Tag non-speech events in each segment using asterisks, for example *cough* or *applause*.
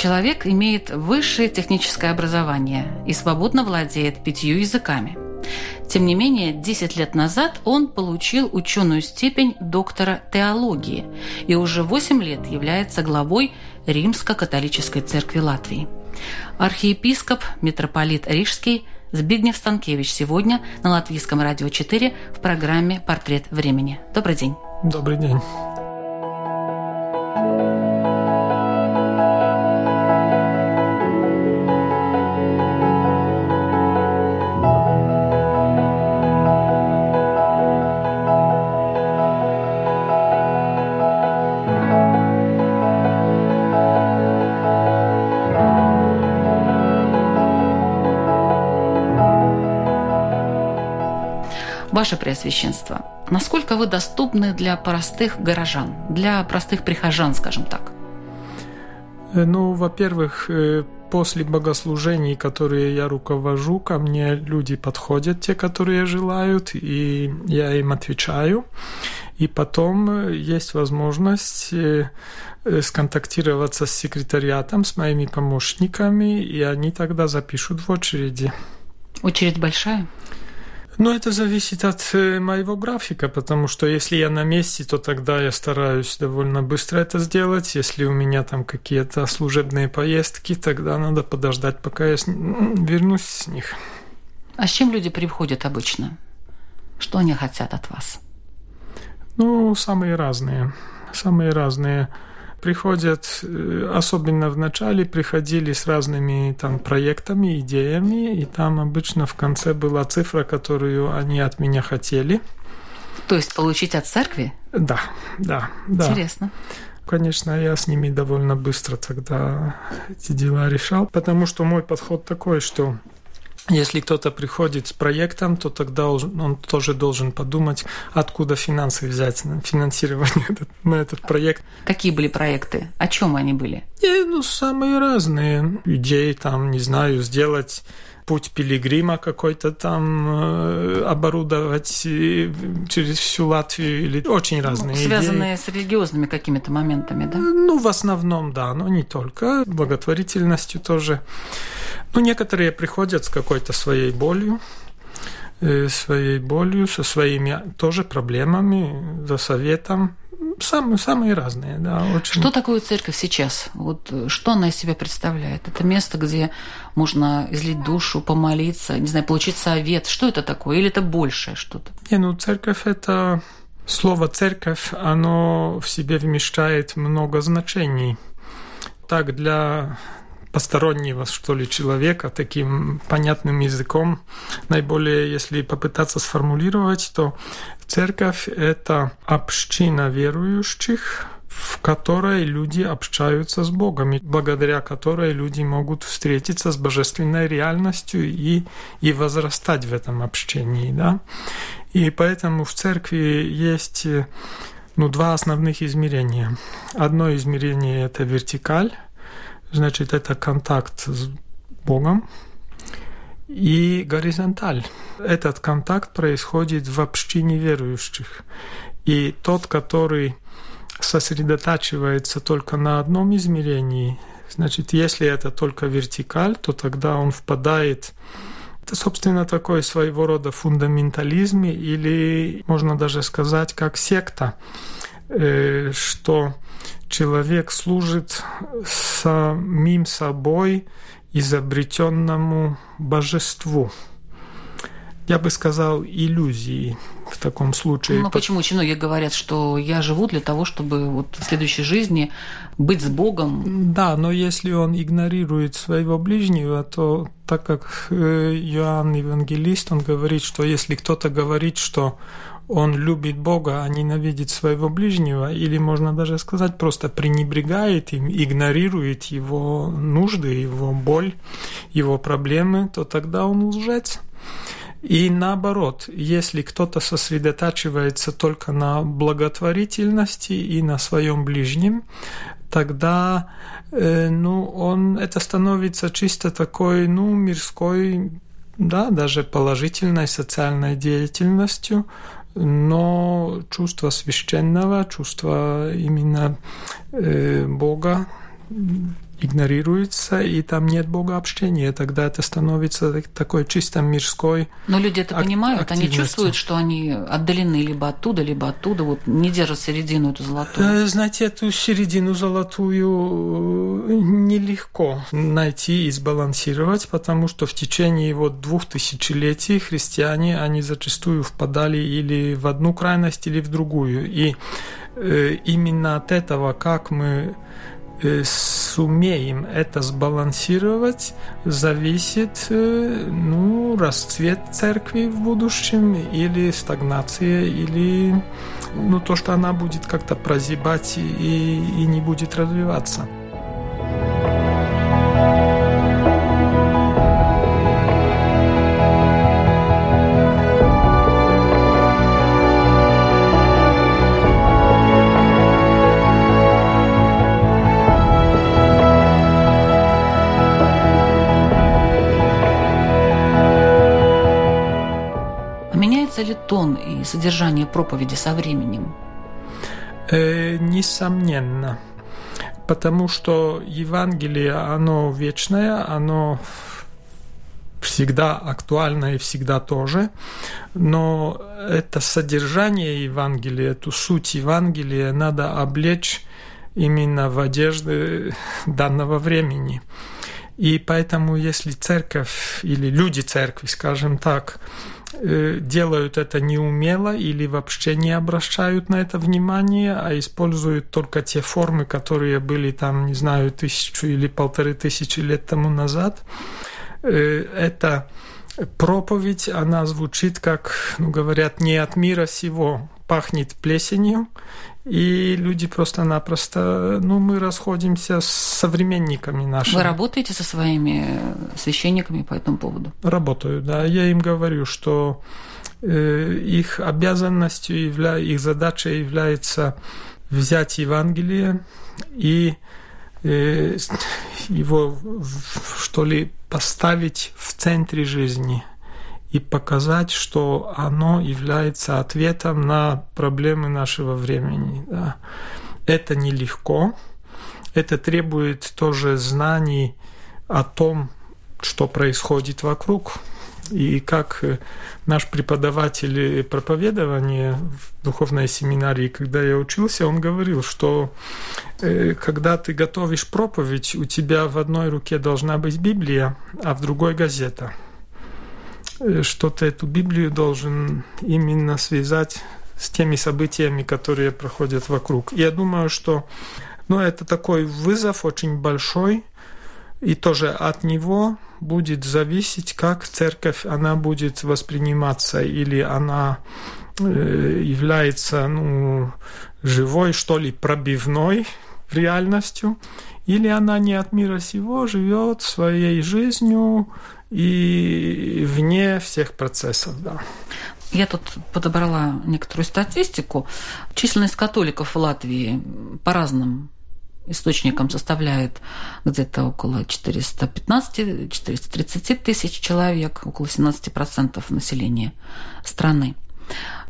Человек имеет высшее техническое образование и свободно владеет пятью языками. Тем не менее, 10 лет назад он получил ученую степень доктора теологии и уже 8 лет является главой Римско-католической церкви Латвии. Архиепископ, митрополит Рижский Збигнев Станкевич сегодня на Латвийском радио 4 в программе «Портрет времени». Добрый день. Добрый день. Преосвященство, насколько вы доступны для простых горожан, для простых прихожан, скажем так? Э, ну, во-первых, э, после богослужений, которые я руковожу, ко мне люди подходят, те, которые желают, и я им отвечаю. И потом э, есть возможность сконтактироваться с секретариатом, с моими помощниками, и они тогда запишут в очереди. Очередь большая? Ну, это зависит от э, моего графика, потому что если я на месте, то тогда я стараюсь довольно быстро это сделать. Если у меня там какие-то служебные поездки, тогда надо подождать, пока я вернусь с них. А с чем люди приходят обычно? Что они хотят от вас? Ну, самые разные. Самые разные приходят, э, особенно в начале, приходили с разными там проектами, идеями, и там обычно в конце была цифра, которую они от меня хотели. То есть получить от церкви? Да, да, да. Интересно. Конечно, я с ними довольно быстро тогда эти дела решал, потому что мой подход такой, что если кто-то приходит с проектом, то тогда он тоже должен подумать, откуда финансы взять на финансирование *laughs* на этот проект. Какие были проекты? О чем они были? И, ну, самые разные идеи, там, не знаю, сделать путь пилигрима какой-то там э, оборудовать э, через всю Латвию или очень разные ну, связанные идеи. с религиозными какими-то моментами, да? Ну, в основном, да, но не только, благотворительностью тоже. Ну, некоторые приходят с какой-то своей болью, э, своей болью, со своими тоже проблемами, за советом. Самые, самые разные, да. Очень. Что такое церковь сейчас? Вот э, что она из себя представляет? Это место, где можно излить душу, помолиться, не знаю, получить совет. Что это такое? Или это большее что-то? Не, ну церковь это слово церковь, оно в себе вмещает много значений. Так для постороннего, что ли, человека таким понятным языком. Наиболее, если попытаться сформулировать, то церковь – это община верующих, в которой люди общаются с Богом, благодаря которой люди могут встретиться с божественной реальностью и, и возрастать в этом общении. Да? И поэтому в церкви есть ну, два основных измерения. Одно измерение – это вертикаль, Значит, это контакт с Богом и горизонталь. Этот контакт происходит в общине верующих. И тот, который сосредотачивается только на одном измерении, значит, если это только вертикаль, то тогда он впадает это, собственно, такой своего рода фундаментализм или, можно даже сказать, как секта э, что человек служит самим собой изобретенному божеству. Я бы сказал, иллюзии в таком случае. Ну, почему многие говорят, что я живу для того, чтобы вот в следующей жизни быть с Богом? Да, но если он игнорирует своего ближнего, то так как э, Иоанн Евангелист, он говорит, что если кто-то говорит, что он любит Бога, а ненавидит своего ближнего, или можно даже сказать, просто пренебрегает им, игнорирует его нужды, его боль, его проблемы, то тогда он лжец. И наоборот, если кто-то сосредотачивается только на благотворительности и на своем ближнем, тогда э, ну, он, это становится чисто такой ну, мирской, да, даже положительной социальной деятельностью, но чувство священного, чувство именно э, Бога игнорируется, и там нет богообщения, тогда это становится такой чисто мирской Но люди это понимают, они чувствуют, что они отдалены либо оттуда, либо оттуда, вот не держат середину эту золотую. Э, знаете, эту середину золотую э, нелегко найти и сбалансировать, потому что в течение вот двух тысячелетий христиане, они зачастую впадали или в одну крайность, или в другую. И э, именно от этого, как мы сумеем это сбалансировать, зависит э, ну, расцвет церкви в будущем или стагнация, или ну, то, что она будет как-то прозябать и, и не будет развиваться. Тон и содержание проповеди со временем? Э, несомненно. Потому что Евангелие, оно вечное, оно всегда актуально и всегда тоже, но это содержание Евангелия, эту суть Евангелия надо облечь именно в одежды данного времени. И поэтому, если церковь или люди церкви, скажем так, делают это неумело или вообще не обращают на это внимание, а используют только те формы, которые были там, не знаю, тысячу или полторы тысячи лет тому назад. Э, это проповедь, она звучит как, ну, говорят, не от мира сего, пахнет плесенью, и люди просто-напросто, ну, мы расходимся с современниками нашими. Вы работаете со своими священниками по этому поводу? Работаю, да. Я им говорю, что э, их обязанностью, явля... их задачей является взять Евангелие и э, его, что ли, поставить в центре жизни – и показать, что оно является ответом на проблемы нашего времени. Да. Это нелегко, это требует тоже знаний о том, что происходит вокруг. И как наш преподаватель проповедования в духовной семинарии, когда я учился, он говорил, что э, когда ты готовишь проповедь, у тебя в одной руке должна быть Библия, а в другой газета – Э, что ты эту Библию должен именно связать с теми событиями, которые проходят вокруг. Я думаю, что ну, это такой вызов очень большой, и тоже от него будет зависеть, как церковь она будет восприниматься, или она э, является ну, живой, что ли, пробивной реальностью, или она не от мира сего живет своей жизнью, и вне всех процессов, да. Я тут подобрала некоторую статистику. Численность католиков в Латвии по разным источникам составляет где-то около 415-430 тысяч человек, около 17% населения страны.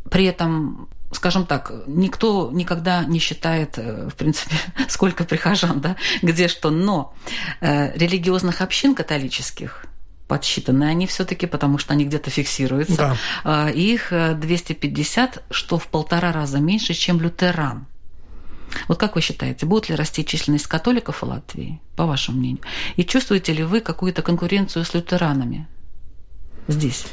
При этом скажем так, никто никогда не считает, э, в принципе, *laughs* сколько прихожан, да, где что, но э, религиозных общин католических подсчитаны они все-таки, потому что они где-то фиксируются. Да. А, их 250, э, что в полтора раза меньше, чем лютеран. Вот как вы считаете, будет ли расти численность католиков в Латвии, по вашему мнению? И чувствуете ли вы какую-то конкуренцию с лютеранами здесь?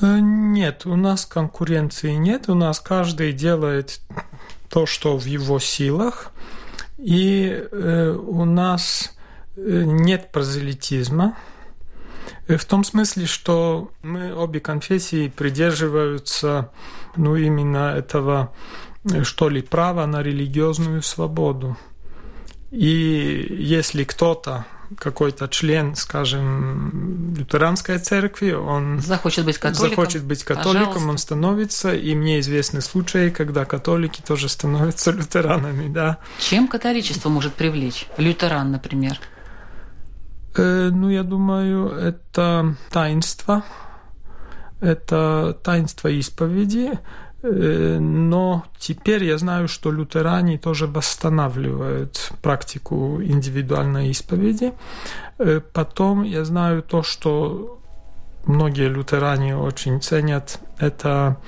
Э, нет, у нас конкуренции нет. У нас каждый делает то, что в его силах. И э, у нас нет прозелитизма. В том смысле, что мы обе конфессии придерживаются ну, именно этого что ли, право на религиозную свободу. И если кто-то, какой-то член, скажем, лютеранской церкви, он захочет быть католиком, захочет быть католиком Пожалуйста. он становится, и мне известны случаи, когда католики тоже становятся *laughs* лютеранами, да. Чем католичество может привлечь? Лютеран, например. Э, ну, я думаю, это таинство, это таинство исповеди, Э, но теперь я знаю, что лютеране тоже восстанавливают практику индивидуальной исповеди. Э, потом я знаю то, что многие лютеране очень ценят, это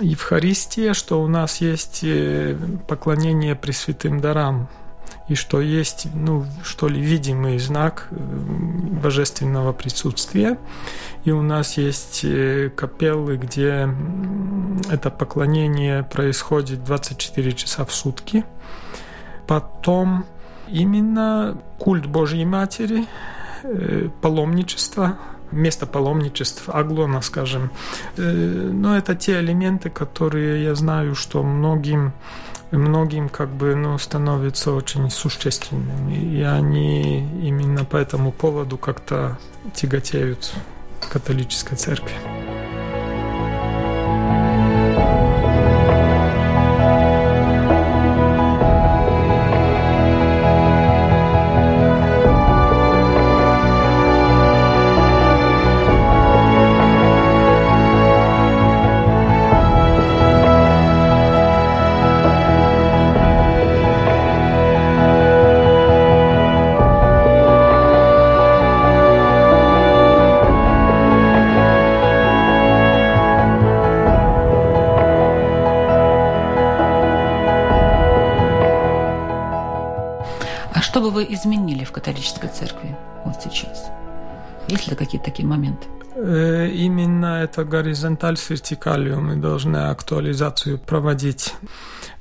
Евхаристия, что у нас есть поклонение Пресвятым дарам и что есть, ну, что ли, видимый знак э, божественного присутствия. И у нас есть э, капеллы, где это поклонение происходит 24 часа в сутки. Потом именно культ Божьей Матери, э, паломничество, место паломничеств, аглона, скажем. Но это те элементы, которые я знаю, что многим многим как бы ну, становятся очень существенными. И они именно по этому поводу как-то тяготеют католической церкви. Вы изменили в католической церкви вот сейчас? Есть ли какие-то такие моменты? Э, именно это горизонталь с вертикалью мы должны актуализацию проводить.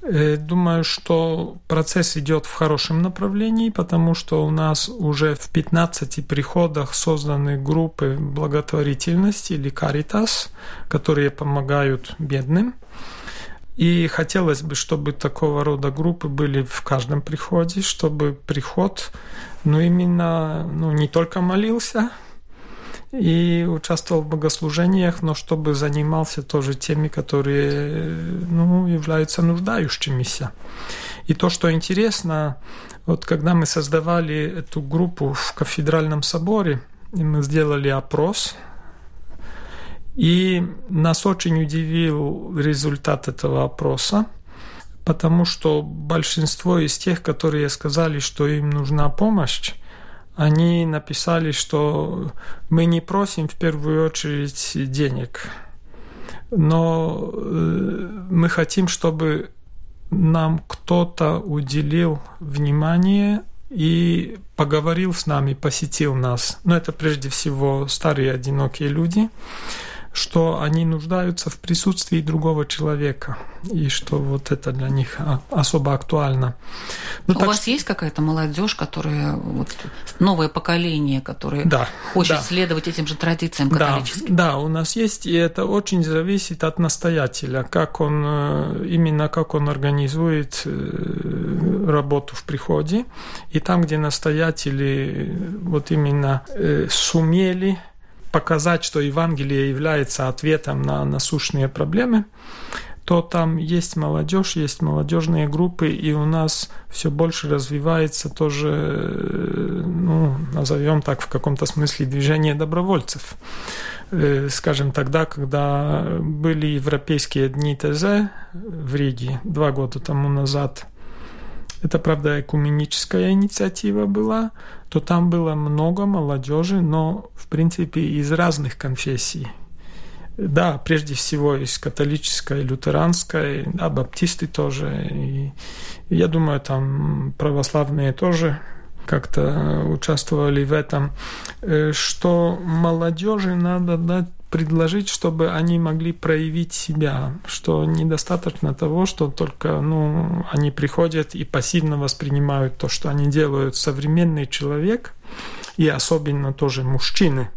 Э, думаю, что процесс идет в хорошем направлении, потому что у нас уже в 15 приходах созданы группы благотворительности или каритас, которые помогают бедным. И хотелось бы, чтобы такого рода группы были в каждом приходе, чтобы приход, ну, именно, ну, не только молился и участвовал в богослужениях, но чтобы занимался тоже теми, которые, ну, являются нуждающимися. И то, что интересно, вот когда мы создавали эту группу в кафедральном соборе, мы сделали опрос и нас очень удивил результат этого опроса, потому что большинство из тех, которые сказали, что им нужна помощь, они написали, что мы не просим в первую очередь денег, но э, мы хотим, чтобы нам кто-то уделил внимание и поговорил с нами, посетил нас. Но это прежде всего старые одинокие люди, что они нуждаются в присутствии другого человека, и что вот это для них а, особо актуально. Ну, У вас что... есть какая-то молодежь, которая вот, новое поколение, которое да, хочет да. следовать этим же традициям католическим? Да, да, у нас есть, и это очень зависит от настоятеля, как он э, именно как он организует э, работу в приходе, и там, где настоятели вот именно э, сумели показать, что Евангелие является ответом на насущные проблемы, то там есть молодежь, есть молодежные группы, и у нас все больше развивается тоже, ну, назовем так, в каком-то смысле движение добровольцев. Э, скажем, тогда, когда были европейские дни ТЗ в Риге два года тому назад, это, правда, экуменическая инициатива была, то там было много молодежи, но, в принципе, из разных конфессий. Да, прежде всего из католической, лютеранской, да, баптисты тоже. И я думаю, там православные тоже как-то участвовали в этом, э, что молодежи надо дать предложить, чтобы они могли проявить себя, что недостаточно того, что только ну, они приходят и пассивно воспринимают то, что они делают. Современный человек, и особенно тоже мужчины,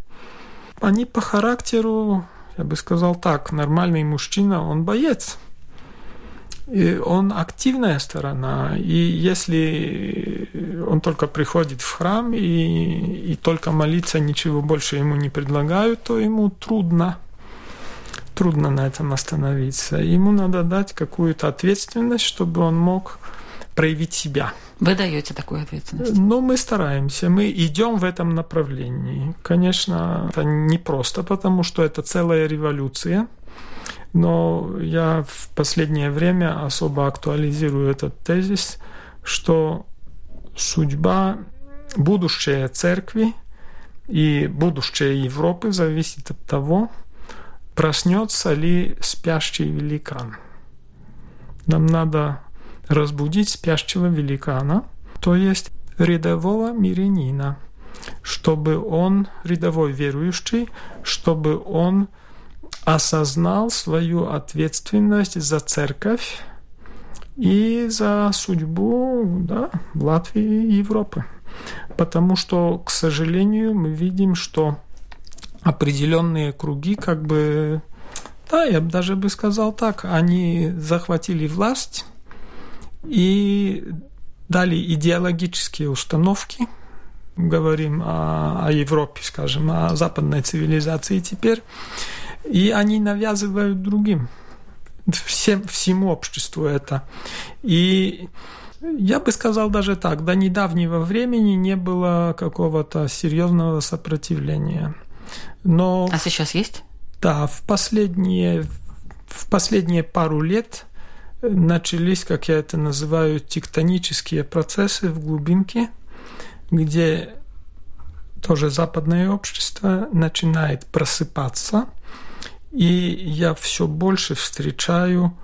они по характеру, я бы сказал так, нормальный мужчина, он боец – и он активная сторона. И если он только приходит в храм и, и только молиться, ничего больше ему не предлагают, то ему трудно трудно на этом остановиться. Ему надо дать какую-то ответственность, чтобы он мог проявить себя. Вы даете такую ответственность? Ну, мы стараемся, мы идем в этом направлении. Конечно, это непросто, потому что это целая революция. Но я в последнее время особо актуализирую этот тезис, что судьба, будущее церкви и будущее Европы зависит от того, проснется ли спящий великан. Нам надо разбудить спящего великана, то есть рядового мирянина, чтобы он, рядовой верующий, чтобы он осознал свою ответственность за церковь и за судьбу да, Латвии и Европы. Потому что, к сожалению, мы видим, что определенные круги как бы, да, я бы даже бы сказал так, они захватили власть и дали идеологические установки, говорим о, о Европе, скажем, о западной цивилизации теперь, и они навязывают другим, всем, всему обществу это. И я бы сказал даже так, до недавнего времени не было какого-то серьезного сопротивления. Но, а сейчас есть? Да, в последние, в последние пару лет начались, как я это называю, тектонические процессы в глубинке, где тоже западное общество начинает просыпаться – и я все больше встречаю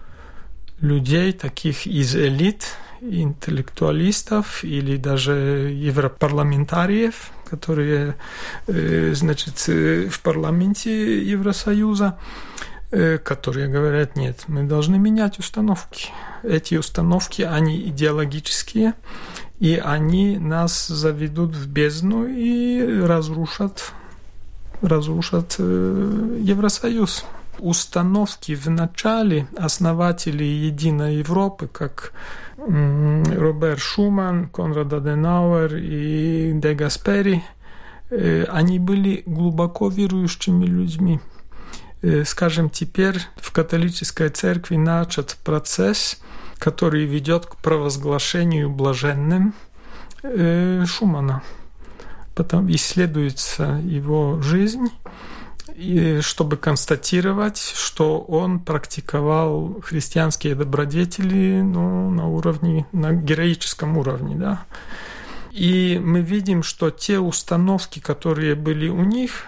людей, таких из элит, интеллектуалистов или даже европарламентариев, которые, э, значит, э, в парламенте Евросоюза, э, которые говорят, нет, мы должны менять установки. Эти установки, они идеологические, и они нас заведут в бездну и разрушат разрушат э, Евросоюз. Установки в начале основатели Единой Европы, как Роберт Шуман, Конрад Аденауэр и Де Гаспери, э, они были глубоко верующими людьми. Э, скажем, теперь в католической церкви начат процесс, который ведет к провозглашению блаженным Шумана потом исследуется его жизнь, и чтобы констатировать, что он практиковал христианские добродетели ну, на уровне, на героическом уровне, да. И мы видим, что те установки, которые были у них,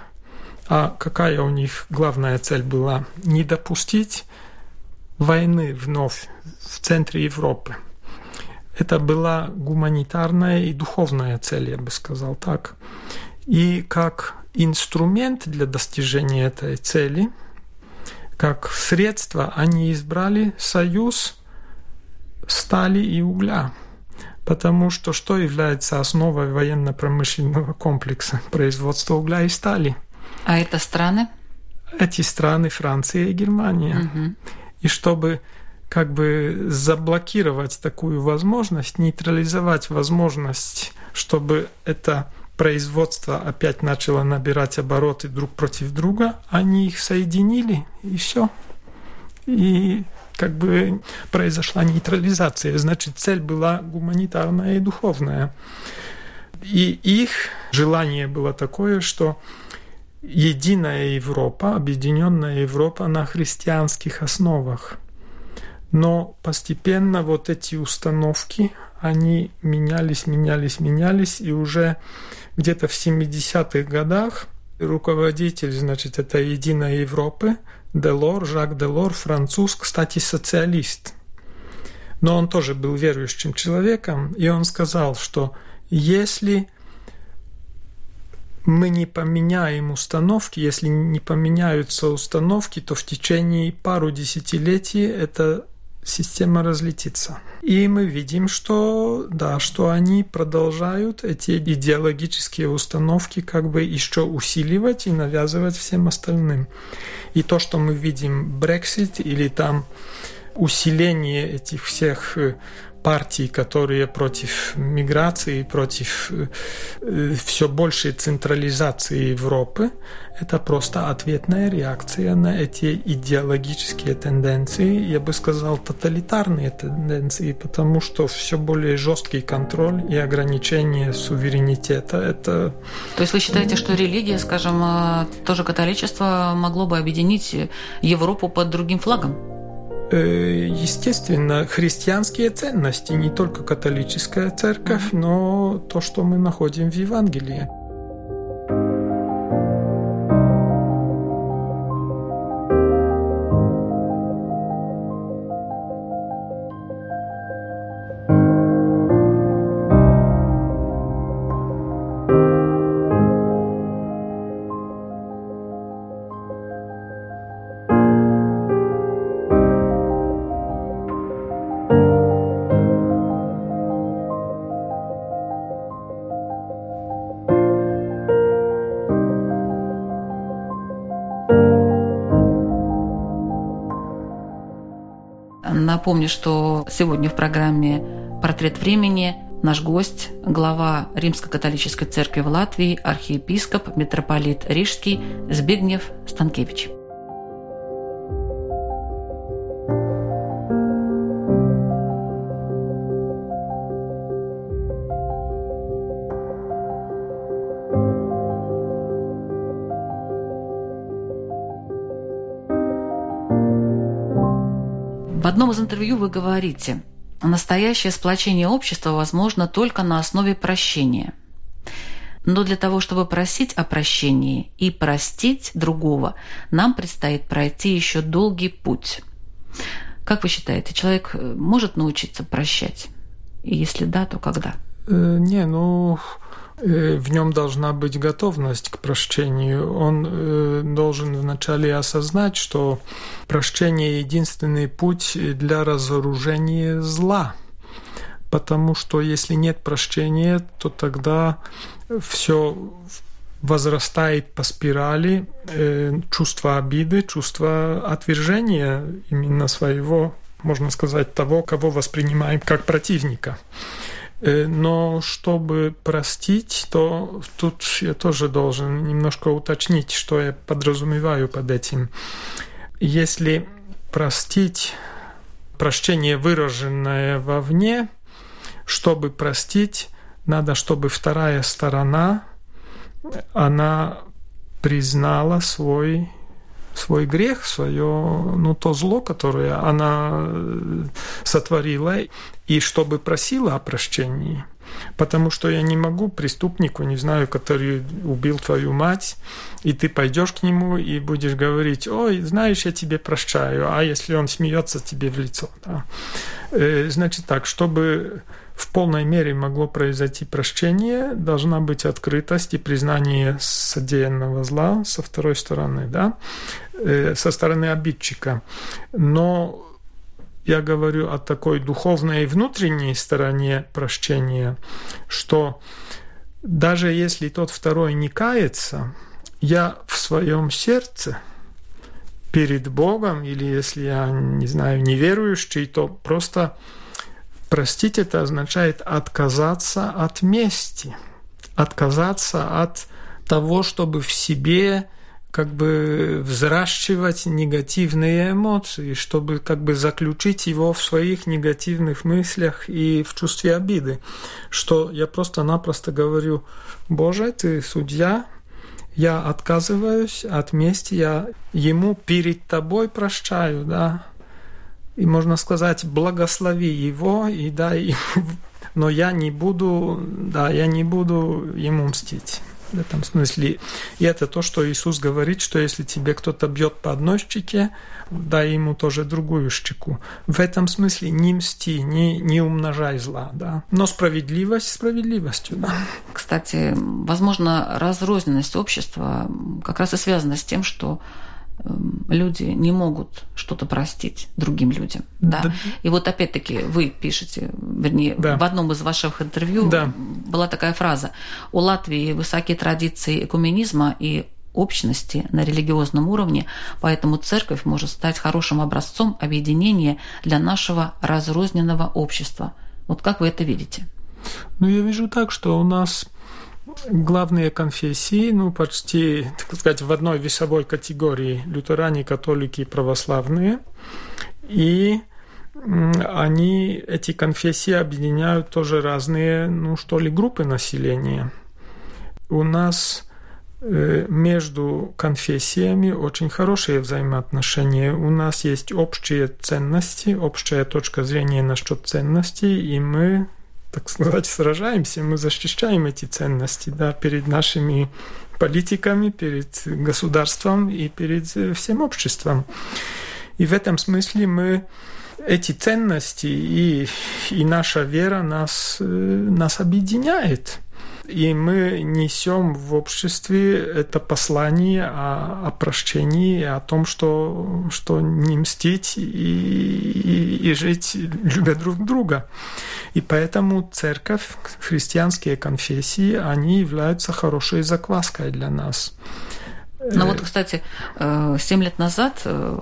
а какая у них главная цель была? Не допустить войны вновь в центре Европы. Это была гуманитарная и духовная цель, я бы сказал так. И как инструмент для достижения этой цели, как средство, они избрали союз стали и угля. Потому что что является основой военно-промышленного комплекса? Производство угля и стали. А это страны? Эти страны Франция и Германия. Угу. И чтобы как бы заблокировать такую возможность, нейтрализовать возможность, чтобы это производство опять начало набирать обороты друг против друга, они их соединили, и все. И как бы произошла нейтрализация. Значит, цель была гуманитарная и духовная. И их желание было такое, что единая Европа, объединенная Европа на христианских основах – но постепенно вот эти установки, они менялись, менялись, менялись, и уже где-то в 70-х годах руководитель, значит, это Единой Европы, Делор, Жак Делор, француз, кстати, социалист. Но он тоже был верующим человеком, и он сказал, что если мы не поменяем установки, если не поменяются установки, то в течение пару десятилетий эта система разлетится. И мы видим, что, да, что они продолжают эти идеологические установки как бы еще усиливать и навязывать всем остальным. И то, что мы видим Brexit или там усиление этих всех э, партий, которые против миграции, против э, все большей централизации Европы, это просто ответная реакция на эти идеологические тенденции, я бы сказал, тоталитарные тенденции, потому что все более жесткий контроль и ограничение суверенитета. Это... То есть вы считаете, что религия, скажем, э, тоже католичество могло бы объединить Европу под другим флагом? Э, естественно, христианские ценности, не только католическая церковь, но то, что мы находим в Евангелии. Напомню, что сегодня в программе «Портрет времени» наш гость, глава Римско-католической церкви в Латвии, архиепископ, митрополит Рижский Збигнев Станкевич. Из интервью вы говорите, настоящее сплочение общества возможно только на основе прощения. Но для того, чтобы просить о прощении и простить другого, нам предстоит пройти еще долгий путь. Как вы считаете, человек э, может научиться прощать? И если да, то когда? Э, не, ну, в нем должна быть готовность к прощению. Он э, должен вначале осознать, что прощение – единственный путь для разоружения зла. Потому что если нет прощения, то тогда все возрастает по спирали э, чувство обиды, чувство отвержения именно своего, можно сказать, того, кого воспринимаем как противника. Э, но чтобы простить, то тут я тоже должен немножко уточнить, что я подразумеваю под этим. Если простить прощение, выраженное вовне, чтобы простить, надо, чтобы вторая сторона, она признала свой свой грех, свое, ну, то зло, которое она э, сотворила, и чтобы просила о прощении. Потому что я не могу преступнику, не знаю, который убил твою мать, и ты пойдешь к нему и будешь говорить, ой, знаешь, я тебе прощаю, а если он смеется тебе в лицо. Да? Э, значит так, чтобы в полной мере могло произойти прощение, должна быть открытость и признание содеянного зла со второй стороны, да, э, со стороны обидчика. Но я говорю о такой духовной и внутренней стороне прощения, что даже если тот второй не кается, я в своем сердце перед Богом, или если я, не знаю, неверующий, то просто Простить это означает отказаться от мести, отказаться от того, чтобы в себе как бы взращивать негативные эмоции, чтобы как бы заключить его в своих негативных мыслях и в чувстве обиды. Что я просто-напросто говорю, Боже, ты судья, я отказываюсь от мести, я ему перед тобой прощаю, да, и можно сказать, благослови его и дай ему, но я не буду, да, я не буду ему мстить. В этом смысле. И это то, что Иисус говорит, что если тебе кто-то бьет по одной щеке, дай ему тоже другую щеку. В этом смысле не мсти, не, не умножай зла, да. Но справедливость справедливостью, да. Кстати, возможно, разрозненность общества как раз и связана с тем, что люди не могут что-то простить другим людям. Да? да. И вот опять-таки вы пишете, вернее, да. в одном из ваших интервью да. была такая фраза. У Латвии высокие традиции экуменизма и общности на религиозном уровне, поэтому церковь может стать хорошим образцом объединения для нашего разрозненного общества. Вот как вы это видите? Ну, я вижу так, что у нас главные конфессии, ну, почти, так сказать, в одной весовой категории лютеране, католики и православные. И они, эти конфессии объединяют тоже разные, ну, что ли, группы населения. У нас Э, между конфессиями очень хорошие взаимоотношения. У нас есть общие ценности, общая точка зрения насчет ценностей, и мы, так сказать, сражаемся, мы защищаем эти ценности да, перед нашими политиками, перед государством и перед всем обществом. И в этом смысле мы эти ценности и, и наша вера нас, э, нас объединяет. И мы несем в обществе это послание о, о прощении, о том, что, что не мстить и, и, и жить, любя друг друга. И поэтому церковь, христианские конфессии, они являются хорошей закваской для нас. Ну вот, кстати, 7 лет назад э,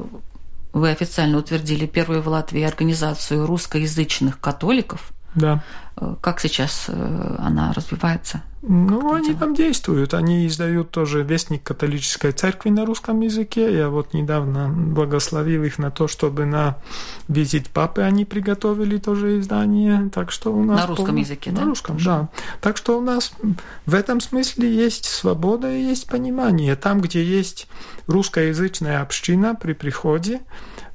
вы официально утвердили первую в Латвии организацию русскоязычных католиков – да. Э, как сейчас э, она развивается? Ну, они там действуют. Они издают тоже вестник католической церкви на русском языке. Я вот недавно благословил их на то, чтобы на визит папы они приготовили тоже издание. Так что у нас... На русском пол... языке, на да? Русском, да. Так что у нас в этом смысле есть свобода и есть понимание. Там, где есть русскоязычная община при приходе,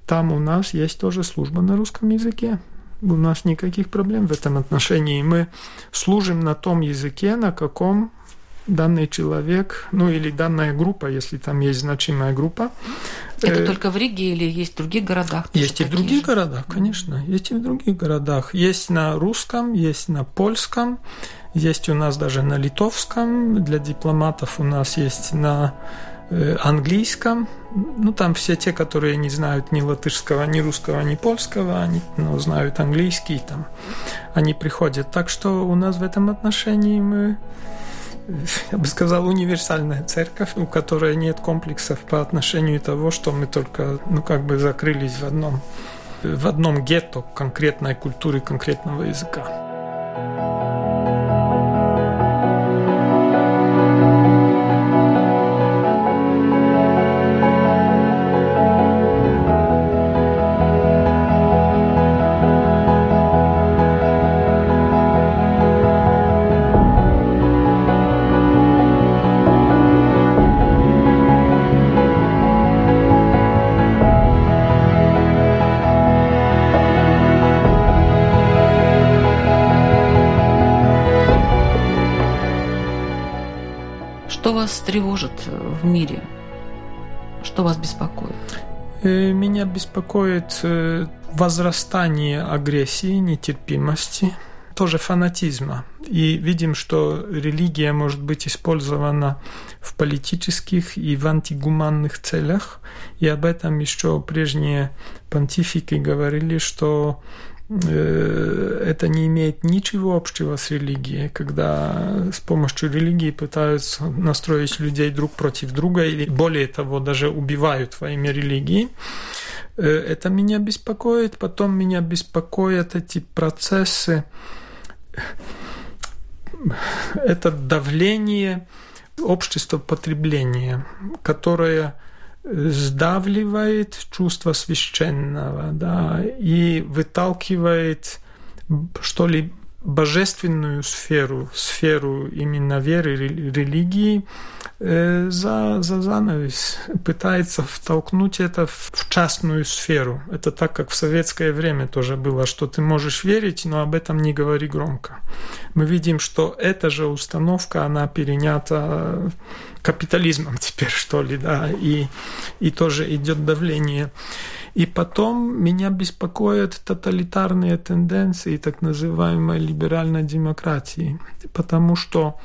там у нас есть тоже служба на русском языке у нас никаких проблем в этом отношении. Мы служим на том языке, на каком данный человек, ну или данная группа, если там есть значимая группа. Это э, только в Риге или есть в других городах? Есть и в других же? городах, конечно. Есть и в других городах. Есть на русском, есть на польском, есть у нас даже на литовском. Для дипломатов у нас есть на английском. Ну, там все те, которые не знают ни латышского, ни русского, ни польского, они ну, знают английский, там, они приходят. Так что у нас в этом отношении мы, я бы сказал, универсальная церковь, у которой нет комплексов по отношению того, что мы только, ну, как бы закрылись в одном, в одном гетто конкретной культуры, конкретного языка. Вас тревожит в мире? Что вас беспокоит? Э, меня беспокоит э, возрастание агрессии, нетерпимости, тоже фанатизма. И видим, что религия может быть использована в политических и в антигуманных целях. И об этом еще прежние понтифики говорили, что Э, это не имеет ничего общего с религией, когда с помощью религии пытаются настроить людей друг против друга или более того даже убивают во имя религии. Э, это меня беспокоит. Потом меня беспокоят эти процессы, это давление общества потребления, которое сдавливает чувство священного, да, и выталкивает, что ли, божественную сферу, сферу именно веры, религии э, за, за занавес, пытается втолкнуть это в частную сферу. Это так, как в советское время тоже было, что ты можешь верить, но об этом не говори громко. Мы видим, что эта же установка, она перенята капитализмом *laughs* теперь, что ли, да, и, и тоже идет давление. И потом меня беспокоят тоталитарные тенденции так называемой либеральной демократии, потому что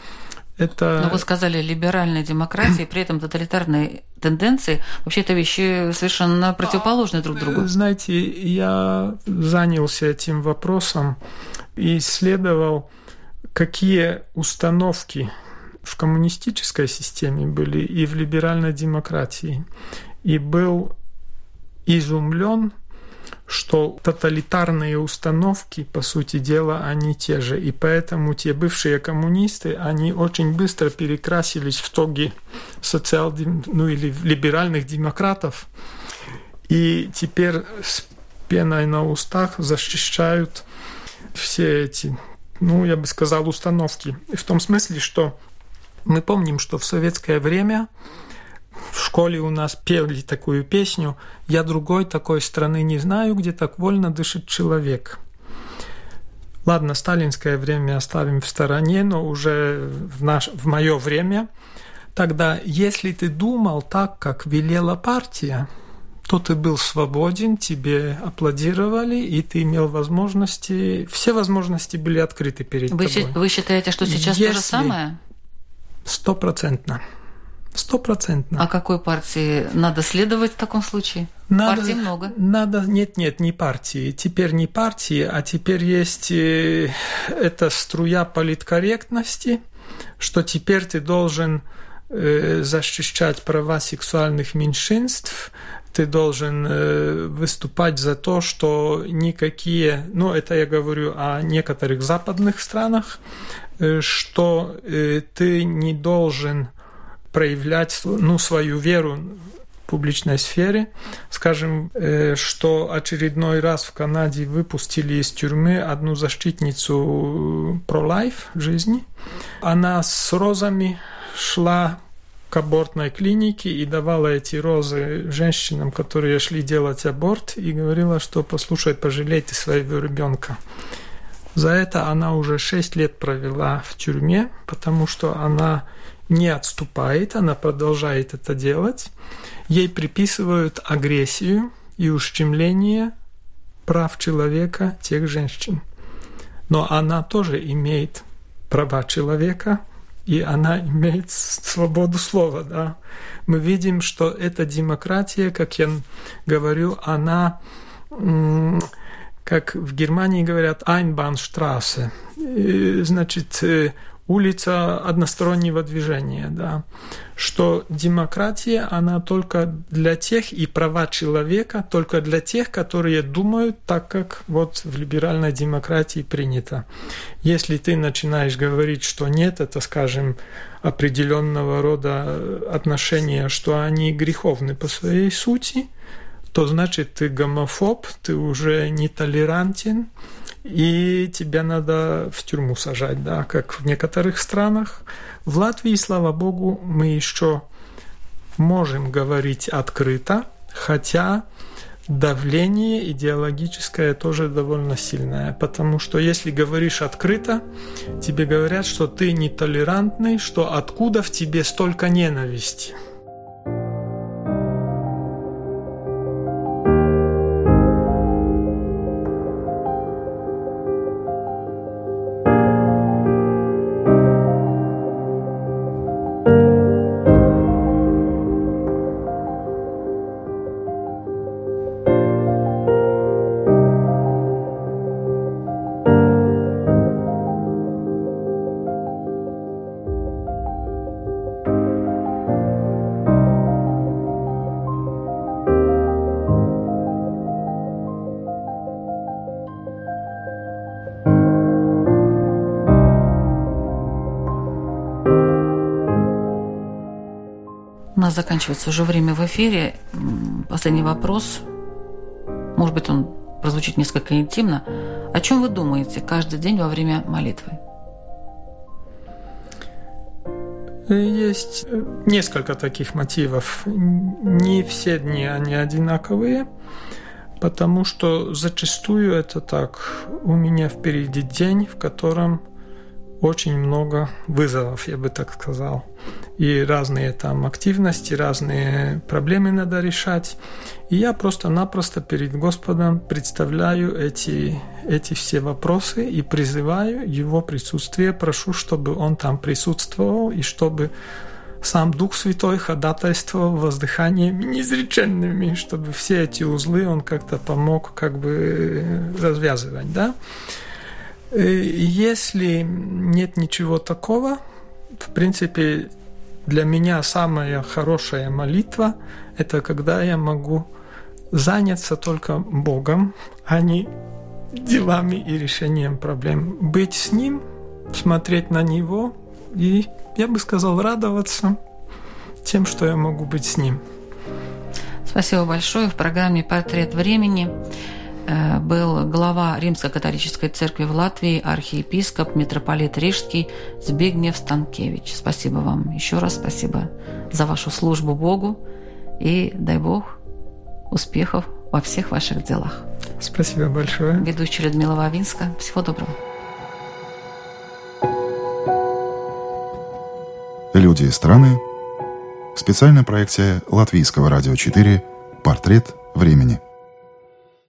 это... Но вы сказали либеральной демократии, при этом тоталитарные тенденции. Вообще это вещи совершенно противоположны друг другу. Знаете, я занялся этим вопросом и исследовал, какие установки в коммунистической системе были и в либеральной демократии. И был изумлен, что тоталитарные установки, по сути дела, они те же. И поэтому те бывшие коммунисты, они очень быстро перекрасились в тоги социал ну или либеральных демократов. И теперь с пеной на устах защищают все эти, ну, я бы сказал, установки. В том смысле, что мы помним, что в советское время в школе у нас пели такую песню «Я другой такой страны не знаю, где так вольно дышит человек». Ладно, сталинское время оставим в стороне, но уже в, наш, в мое время, тогда если ты думал так, как велела партия, то ты был свободен, тебе аплодировали, и ты имел возможности, все возможности были открыты перед вы тобой. Вы считаете, что сейчас если... то же самое? Стопроцентно. Стопроцентно. А какой партии надо следовать в таком случае? Надо, партий много. Надо, нет, нет, не партии. Теперь не партии, а теперь есть э, эта струя политкорректности, что теперь ты должен э, защищать права сексуальных меньшинств, ты должен э, выступать за то, что никакие, ну это я говорю о некоторых западных странах, что ты не должен проявлять ну, свою веру в публичной сфере. Скажем, э, что очередной раз в Канаде выпустили из тюрьмы одну защитницу про-лайф жизни. Она с розами шла к абортной клинике и давала эти розы женщинам, которые шли делать аборт, и говорила, что послушай, пожалейте своего ребенка. За это она уже 6 лет провела в тюрьме, потому что она не отступает, она продолжает это делать. Ей приписывают агрессию и ущемление прав человека тех женщин. Но она тоже имеет права человека, и она *laughs* имеет свободу слова. Да? Мы видим, что эта демократия, как я говорю, она, как в Германии говорят, Einbahnstraße, значит, э, улица одностороннего движения, да, что демократия, она только для тех, и права человека только для тех, которые думают так, как вот в либеральной демократии принято. Если ты начинаешь говорить, что нет, это, скажем, определенного рода отношения, что они греховны по своей сути, то значит ты гомофоб, ты уже не толерантен, и тебя надо в тюрьму сажать, да, как в некоторых странах. В Латвии, слава богу, мы еще можем говорить открыто, хотя давление идеологическое тоже довольно сильное, потому что если говоришь открыто, тебе говорят, что ты нетолерантный, что откуда в тебе столько ненависти – нас заканчивается уже время в эфире. Последний вопрос. Может быть, он прозвучит несколько интимно. О чем вы думаете каждый день во время молитвы? Есть несколько таких мотивов. Не все дни они одинаковые, потому что зачастую это так. У меня впереди день, в котором очень много вызовов, я бы так сказал. И разные там активности, разные проблемы надо решать. И я просто-напросто перед Господом представляю эти, эти все вопросы и призываю Его присутствие, прошу, чтобы Он там присутствовал и чтобы сам Дух Святой ходатайствовал воздыханиями неизреченными, чтобы все эти узлы он как-то помог как бы развязывать, да. Э, если нет ничего такого, в принципе, для меня самая хорошая молитва – это когда я могу заняться только Богом, а не делами и решением проблем. Быть с Ним, смотреть на Него и, я бы сказал, радоваться тем, что я могу быть с Ним. Спасибо большое. В программе «Портрет времени» был глава Римско-католической церкви в Латвии, архиепископ, митрополит Рижский Збигнев Станкевич. Спасибо вам еще раз, спасибо за вашу службу Богу и дай Бог успехов во всех ваших делах. Спасибо большое. Ведущая Людмила Вавинска. Всего доброго. Люди и страны. Специальная проекция Латвийского радио 4 «Портрет времени».